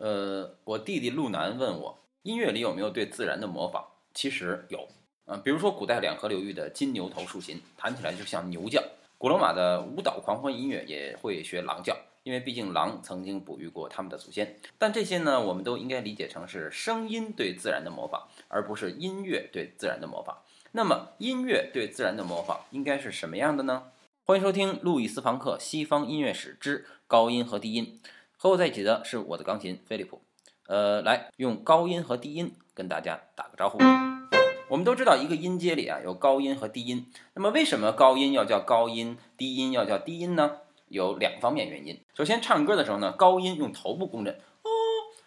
呃，我弟弟路南问我，音乐里有没有对自然的模仿？其实有，啊，比如说古代两河流域的金牛头竖琴，弹起来就像牛叫；古罗马的舞蹈狂欢音乐也会学狼叫，因为毕竟狼曾经哺育过他们的祖先。但这些呢，我们都应该理解成是声音对自然的模仿，而不是音乐对自然的模仿。那么，音乐对自然的模仿应该是什么样的呢？欢迎收听路易斯·房克《西方音乐史之高音和低音》。和我在一起的是我的钢琴飞利浦，呃，来用高音和低音跟大家打个招呼。我们都知道一个音阶里啊有高音和低音，那么为什么高音要叫高音，低音要叫低音呢？有两方面原因。首先，唱歌的时候呢，高音用头部共振，哦，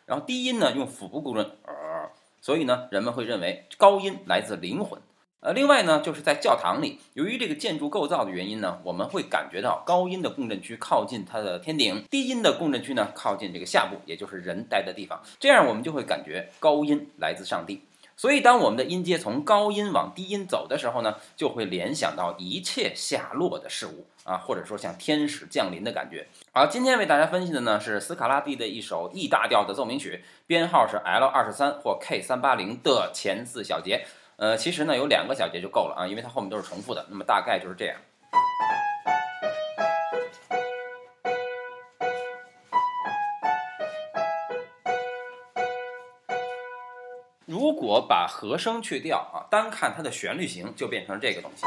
然后低音呢用腹部共振，呃，所以呢，人们会认为高音来自灵魂。呃，另外呢，就是在教堂里，由于这个建筑构造的原因呢，我们会感觉到高音的共振区靠近它的天顶，低音的共振区呢靠近这个下部，也就是人待的地方。这样我们就会感觉高音来自上帝。所以，当我们的音阶从高音往低音走的时候呢，就会联想到一切下落的事物啊，或者说像天使降临的感觉。好，今天为大家分析的呢是斯卡拉蒂的一首 E 大调的奏鸣曲，编号是 L 二十三或 K 三八零的前四小节。呃，其实呢有两个小节就够了啊，因为它后面都是重复的。那么大概就是这样。如果把和声去掉啊，单看它的旋律型，就变成这个东西。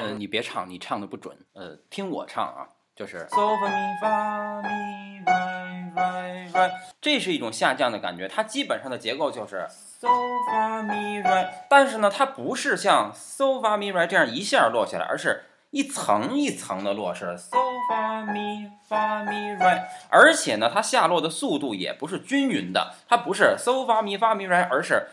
呃，你别唱，你唱的不准。呃，听我唱啊。就是 so fa mi fa mi re re re，这是一种下降的感觉，它基本上的结构就是 so fa mi re，但是呢，它不是像 so fa mi re 这样一下落下来，而是一层一层的落，是 so fa mi fa mi re，而且呢，它下落的速度也不是均匀的，它不是 so fa mi fa mi re，而是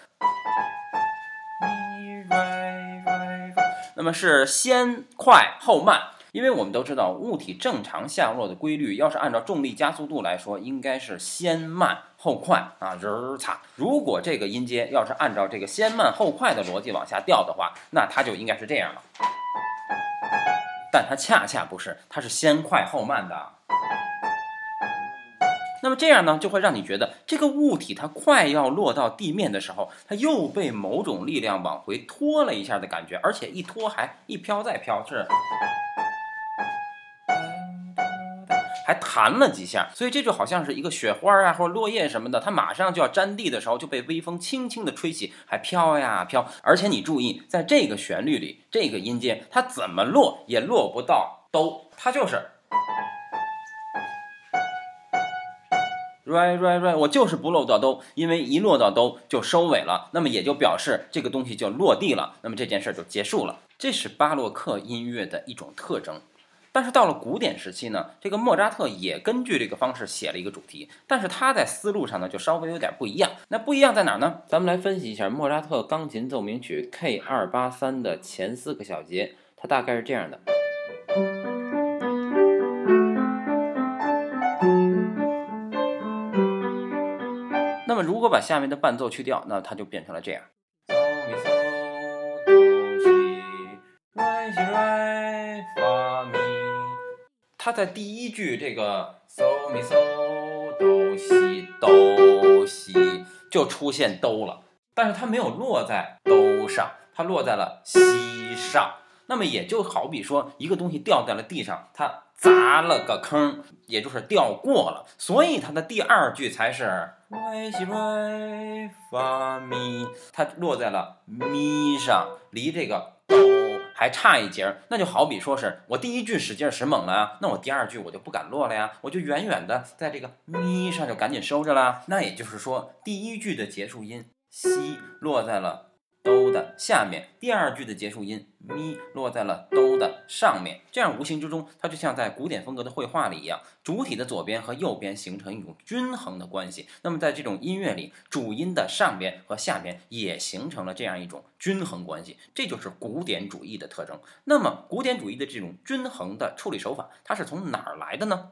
那么是先快后慢。因为我们都知道，物体正常下落的规律，要是按照重力加速度来说，应该是先慢后快啊，人儿擦。如果这个音阶要是按照这个先慢后快的逻辑往下掉的话，那它就应该是这样了。但它恰恰不是，它是先快后慢的。那么这样呢，就会让你觉得这个物体它快要落到地面的时候，它又被某种力量往回拖了一下的感觉，而且一拖还一飘再飘，是。还弹了几下，所以这就好像是一个雪花啊，或者落叶什么的，它马上就要沾地的时候，就被微风轻轻的吹起，还飘呀飘。而且你注意，在这个旋律里，这个音阶它怎么落也落不到哆，它就是 right right right，我就是不落到哆，因为一落到哆就收尾了，那么也就表示这个东西就落地了，那么这件事就结束了。这是巴洛克音乐的一种特征。但是到了古典时期呢，这个莫扎特也根据这个方式写了一个主题，但是他在思路上呢就稍微有点不一样。那不一样在哪儿呢？咱们来分析一下莫扎特钢琴奏鸣曲 K 二八三的前四个小节，它大概是这样的。那么如果把下面的伴奏去掉，那它就变成了这样。它在第一句这个嗦咪嗦哆西哆西就出现哆了，但是它没有落在哆上，它落在了西上。那么也就好比说一个东西掉在了地上，它砸了个坑，也就是掉过了，所以它的第二句才是 re 西 re fa mi，它落在了咪上，离这个哆。还差一节儿，那就好比说是我第一句使劲使猛了啊，那我第二句我就不敢落了呀，我就远远的在这个咪上就赶紧收着了。那也就是说，第一句的结束音西落在了。哆的下面，第二句的结束音咪落在了哆的上面，这样无形之中，它就像在古典风格的绘画里一样，主体的左边和右边形成一种均衡的关系。那么在这种音乐里，主音的上边和下边也形成了这样一种均衡关系，这就是古典主义的特征。那么古典主义的这种均衡的处理手法，它是从哪儿来的呢？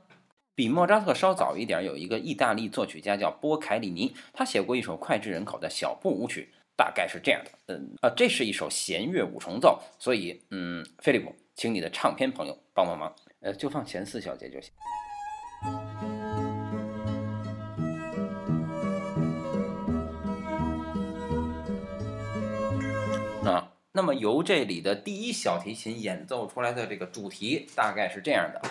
比莫扎特稍早一点，有一个意大利作曲家叫波凯里尼，他写过一首脍炙人口的小步舞曲。大概是这样的。嗯啊，这是一首弦乐五重奏，所以嗯，菲利普，请你的唱片朋友帮帮忙，呃，就放前四小节就行。啊，那么由这里的第一小提琴演奏出来的这个主题大概是这样的。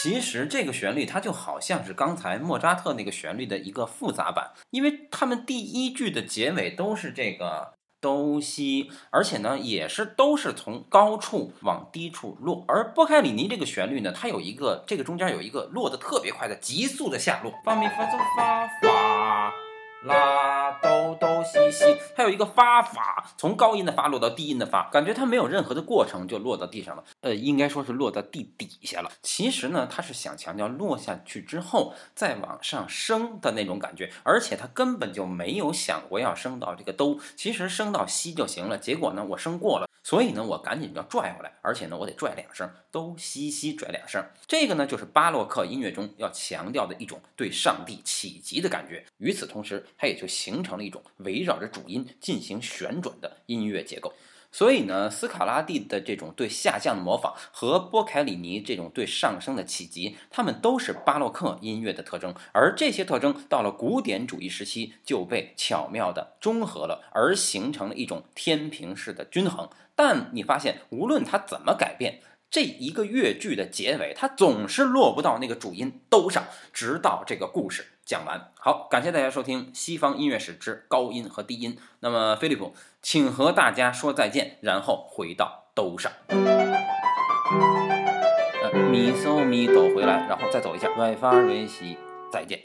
其实这个旋律它就好像是刚才莫扎特那个旋律的一个复杂版，因为他们第一句的结尾都是这个。哆西，而且呢，也是都是从高处往低处落，而波开里尼这个旋律呢，它有一个这个中间有一个落的特别快的急速的下落，发咪发嗦发发。拉哆哆西西，它有一个发法，从高音的发落到低音的发，感觉它没有任何的过程就落到地上了。呃，应该说是落到地底下了。其实呢，它是想强调落下去之后再往上升的那种感觉，而且它根本就没有想过要升到这个哆，其实升到西就行了。结果呢，我升过了，所以呢，我赶紧要拽回来，而且呢，我得拽两声，哆西西拽两声。这个呢，就是巴洛克音乐中要强调的一种对上帝企及的感觉。与此同时，它也就形成了一种围绕着主音进行旋转的音乐结构。所以呢，斯卡拉蒂的这种对下降的模仿和波凯里尼这种对上升的企及，它们都是巴洛克音乐的特征。而这些特征到了古典主义时期就被巧妙地中和了，而形成了一种天平式的均衡。但你发现，无论它怎么改变。这一个乐句的结尾，它总是落不到那个主音哆上，直到这个故事讲完。好，感谢大家收听《西方音乐史之高音和低音》。那么，菲利普，请和大家说再见，然后回到兜上。呃，咪嗦咪哆回来，然后再走一下，瑞发瑞西，再见。